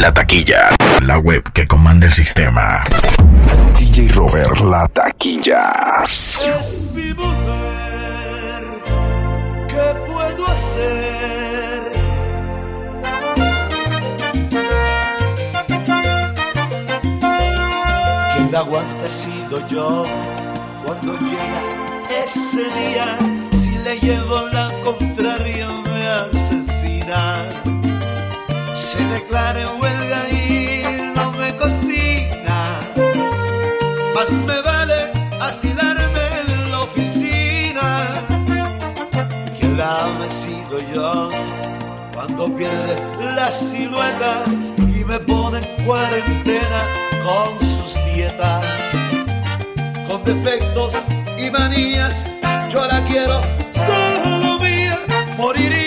La taquilla, la web que comanda el sistema. DJ Robert, la taquilla. Es mi mujer, ¿qué puedo hacer? Quien la aguanta sido yo cuando llega ese día. Si le llevo la contraria me asesina. Se declara en Me vale asilarme en la oficina. Quien la ame he sido yo cuando pierde la silueta y me pone en cuarentena con sus dietas con defectos y manías. Yo la quiero solo mía, moriría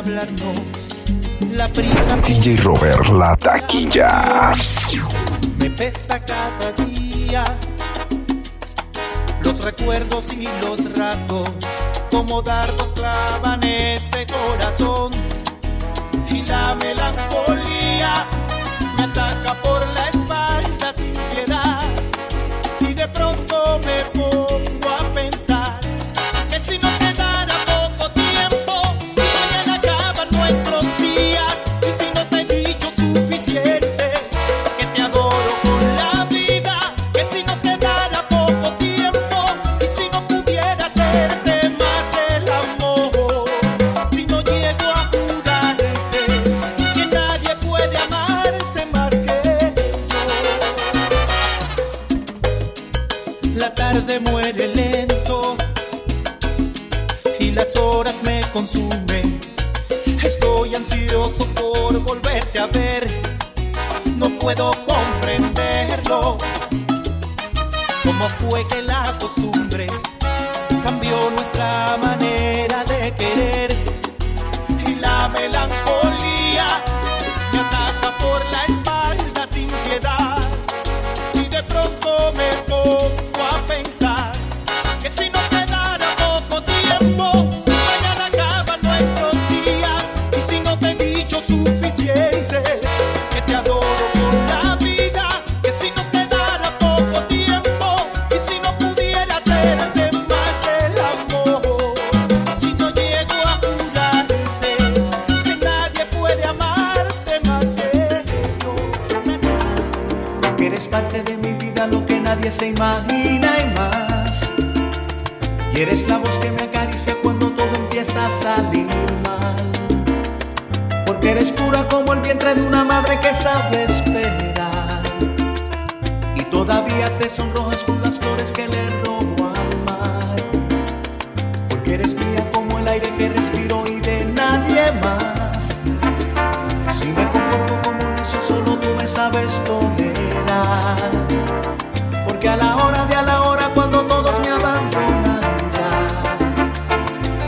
hablarnos. La prisa DJ Robert, la taquilla. me pesa cada día. Los recuerdos y los ratos, como dardos clavan este corazón. Y la melancolía me ataca por la espalda sabe esperar. Y todavía te sonrojas con las flores que le robo al mar. Porque eres mía como el aire que respiro y de nadie más. Si me comporto como un necio, solo tú me sabes tolerar. Porque a la hora de a la hora, cuando todos me abandonan ya,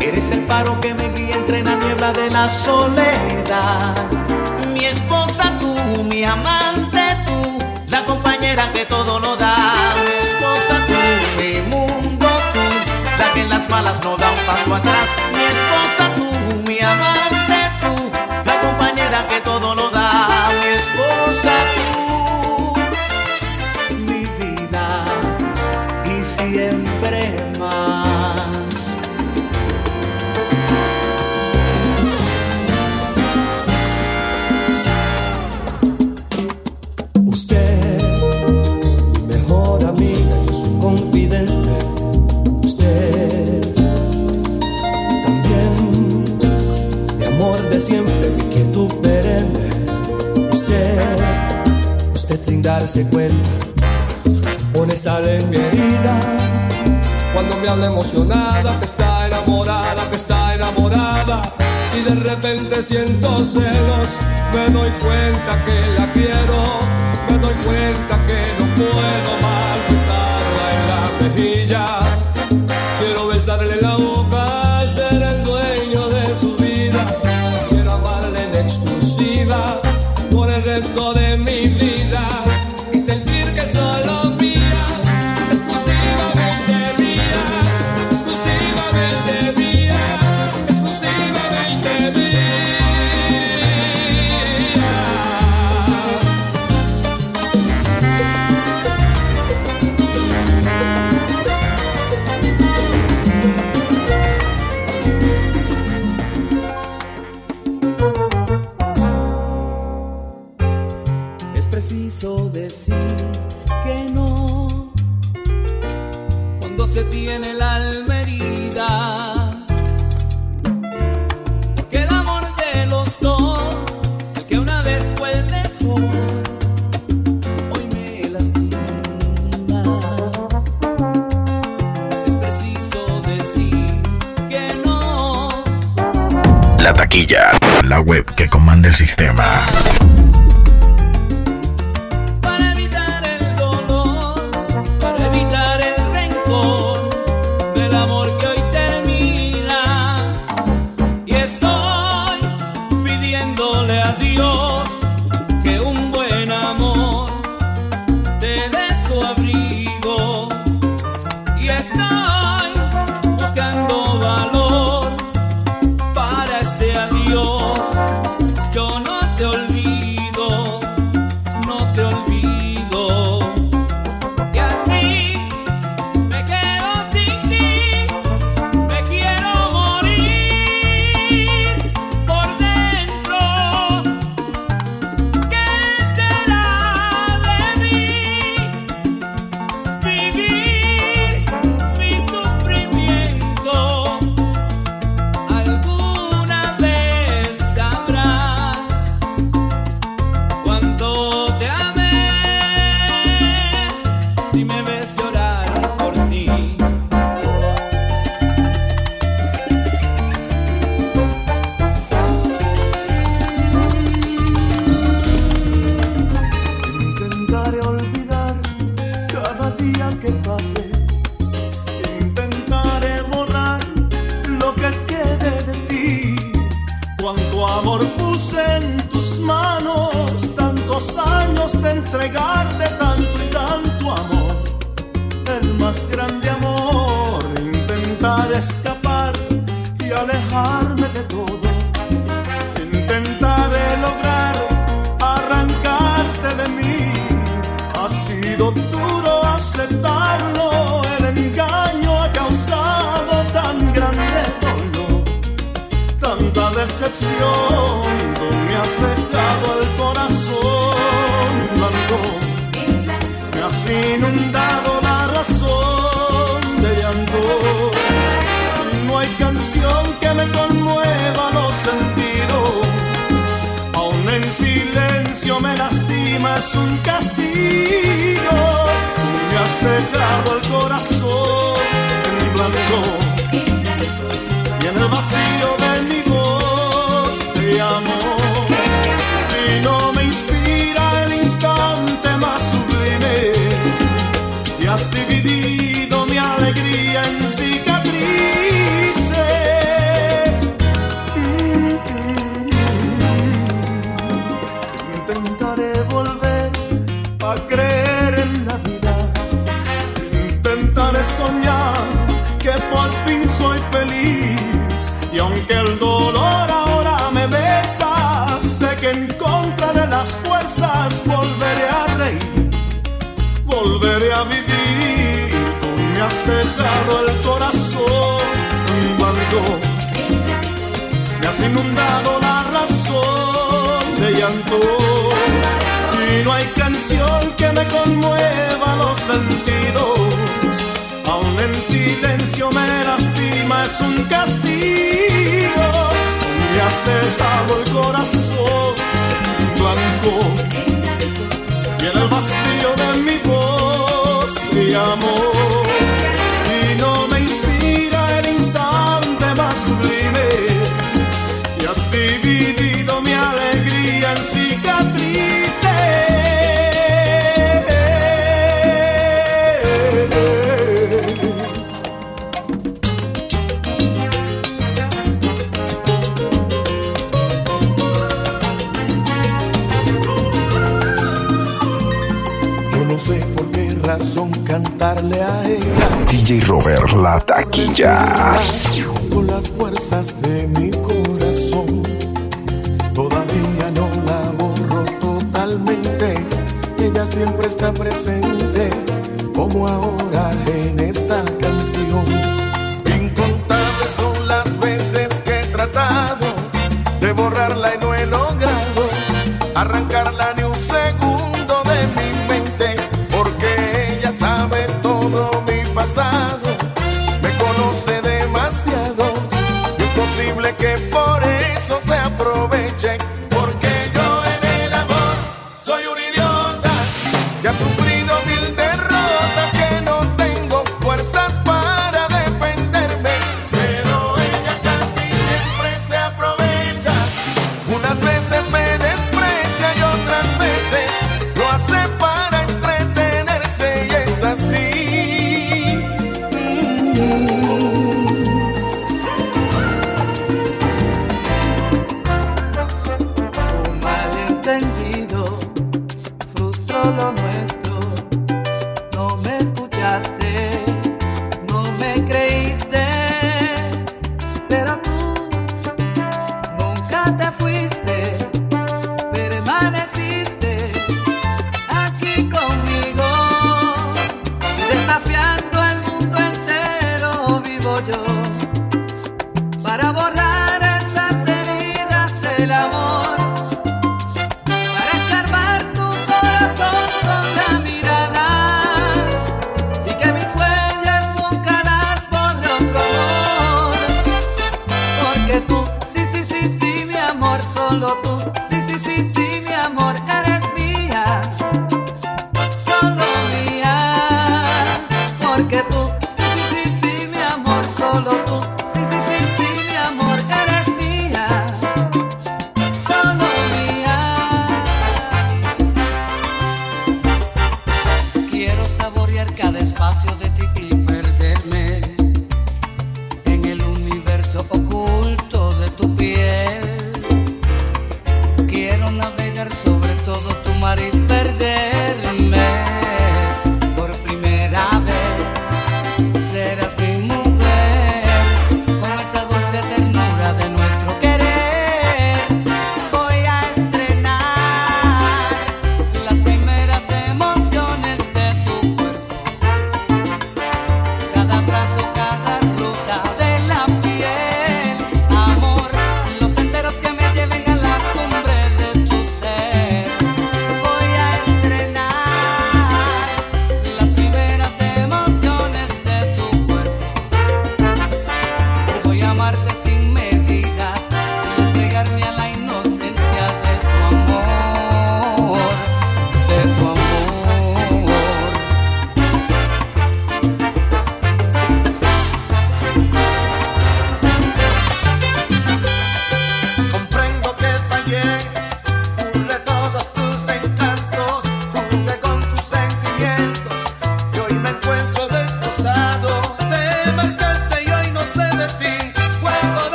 eres el faro que me guía entre la niebla de la soledad. Mi amante tú, la compañera que todo lo da. Mi esposa tú, mi mundo tú, la que en las malas no da un paso atrás. Mi esposa tú, mi amante tú, la compañera que todo lo da. Darse cuenta, pone sal en mi herida. Cuando me habla emocionada, que está enamorada, que está enamorada. Y de repente siento celos, me doy cuenta que la quiero, me doy cuenta que no puedo más besarla en la mejilla. Se tiene la alma herida. Porque el amor de los dos, el que una vez fue el mejor, que. La taquilla, la web que comanda el sistema. Intentaré olvidar cada día que pase. Intentaré borrar lo que quede de ti. Cuánto amor puse en Tú me has dejado el corazón blanco, me has inundado la razón de llanto. No hay canción que me conmueva los sentidos. Aún en silencio me lastima, es un castigo. Me has dejado el corazón en blanco. Y en el vacío el corazón cuando me has inundado la razón de llanto. Y no hay canción que me conmueva los sentidos. Aún en silencio me lastima, es un castigo. Me has dejado el corazón blanco el vacío de mi voz mi amor cantarle a ella. DJ Robert La Taquilla. Con las fuerzas de mi You.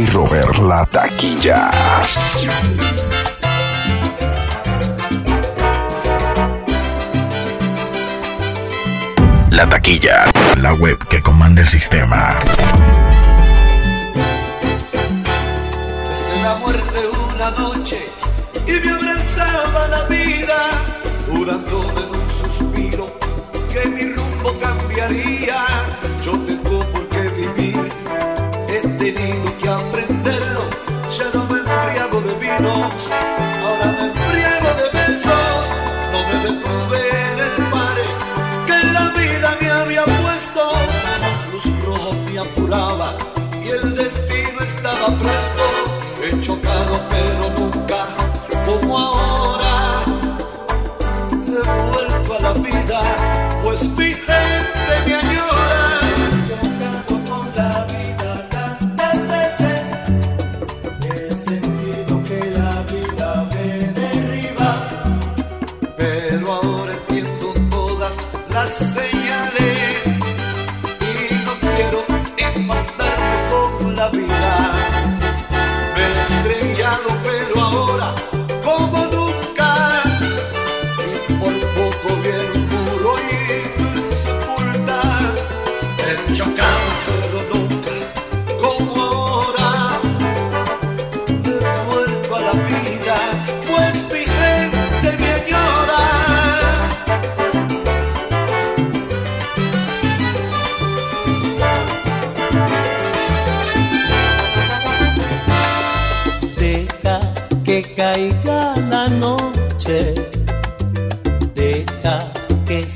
y la taquilla. La taquilla, la web que comanda el sistema. Desde la muerte una noche y me abrazaba la vida, jurándome en un suspiro que mi rumbo cambiaría. Yo te menino que aprendeu.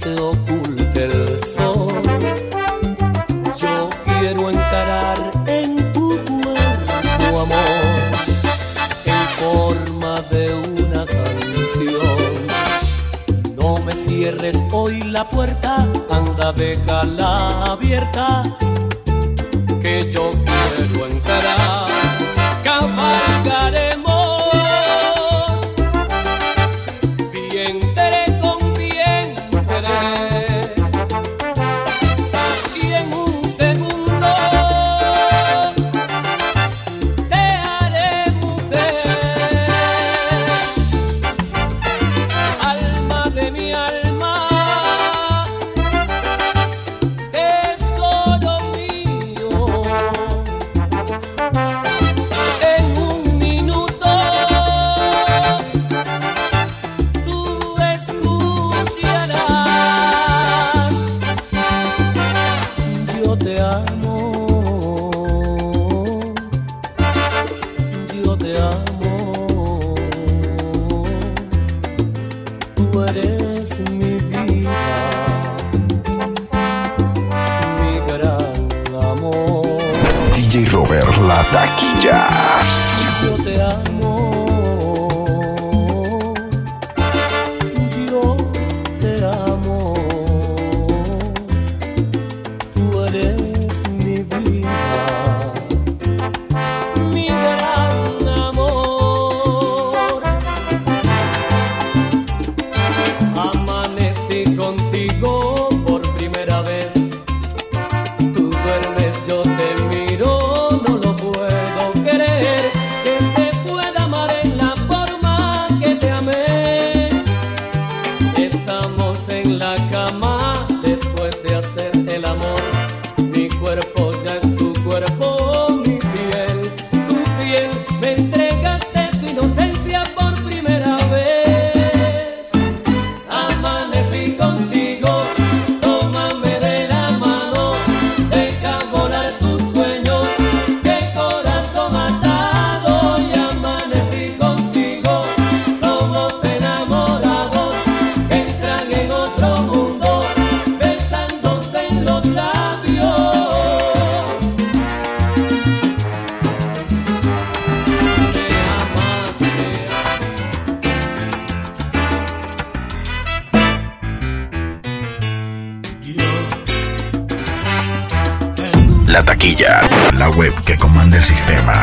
se oculte el sol. Yo quiero encarar en tu cuerpo amor en forma de una canción. No me cierres hoy la puerta, anda déjala abierta que yo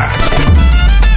Música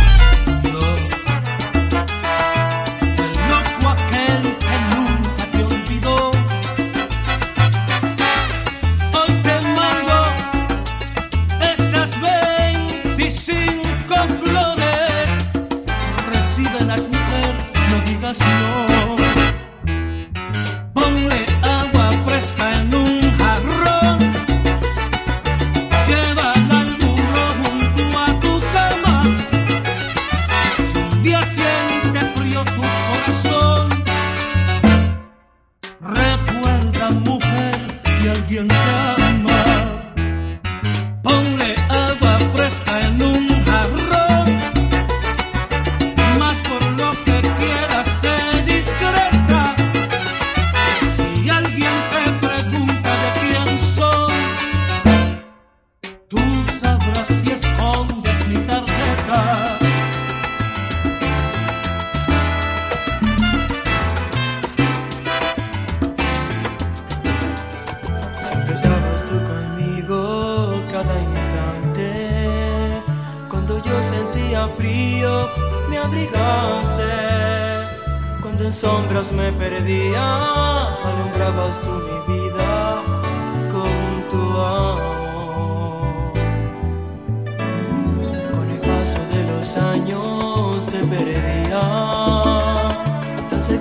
Tú sabrás si escondes mi tarjeta. Siempre estabas tú conmigo cada instante. Cuando yo sentía frío, me abrigaste. Cuando en sombras me perdía, alumbrabas tú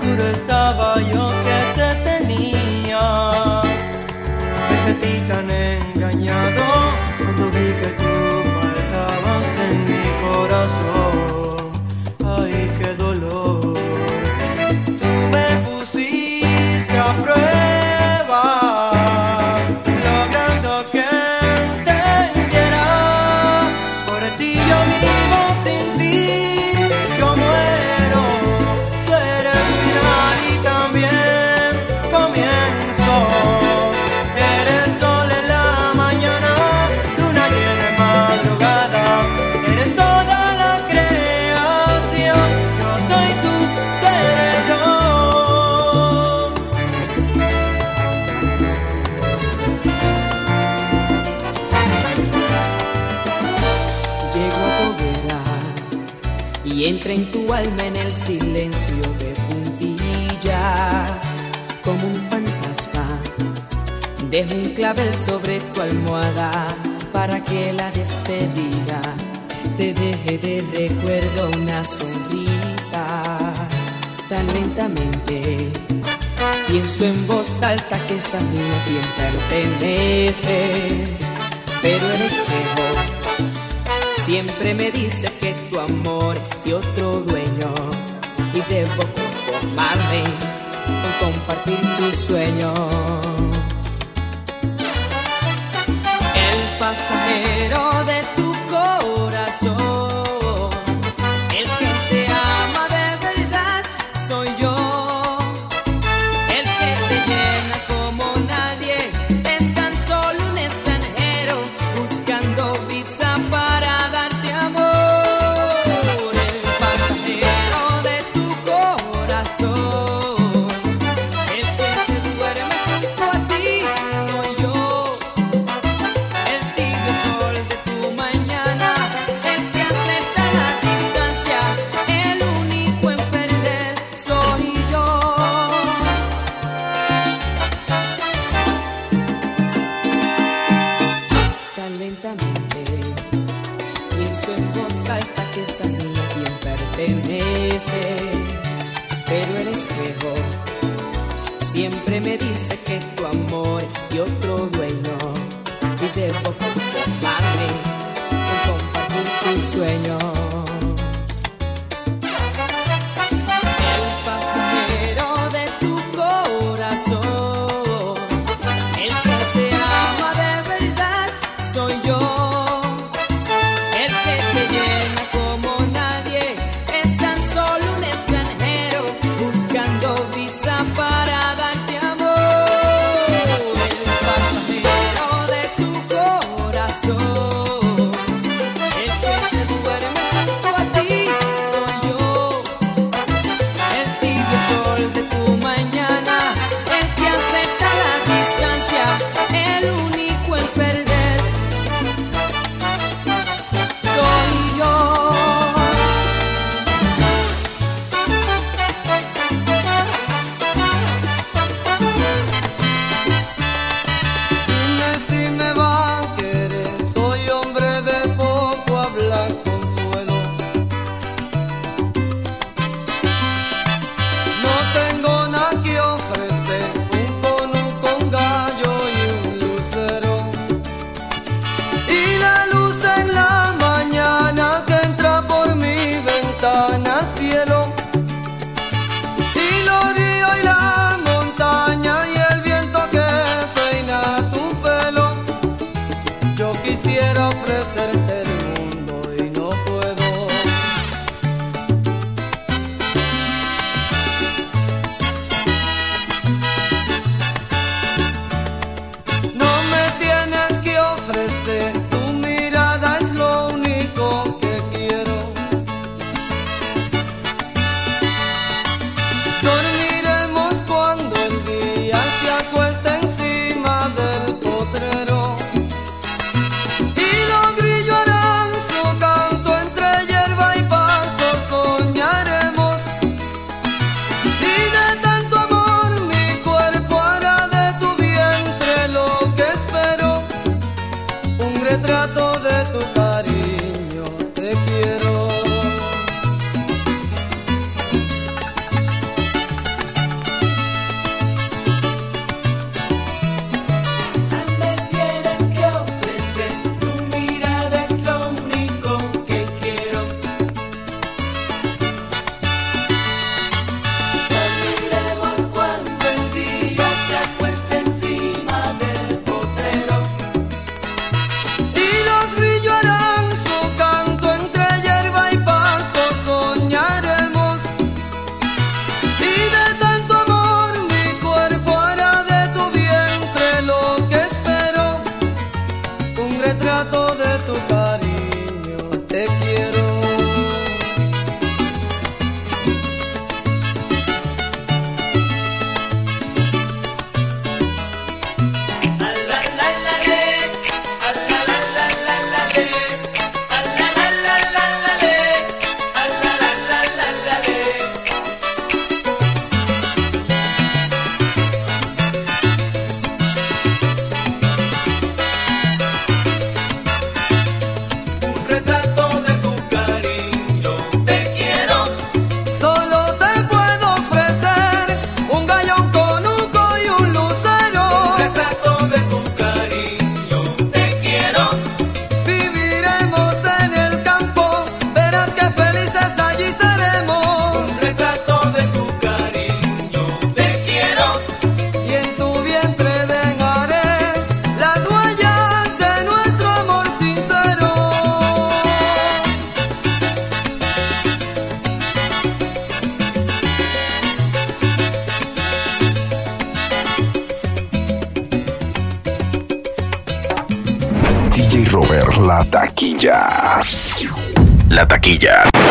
seguro estaba yo que te tenía. Me sentí tan engañado cuando vi que tú faltabas en mi corazón. Dejo un clavel sobre tu almohada para que la despedida te deje de recuerdo una sonrisa. Tan lentamente pienso en voz alta que es a mí a quien perteneces, pero el espejo siempre me dice que tu amor es de otro dueño y debo conformarme con compartir tu sueño pasajero.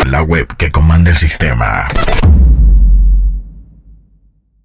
La web que comanda el sistema.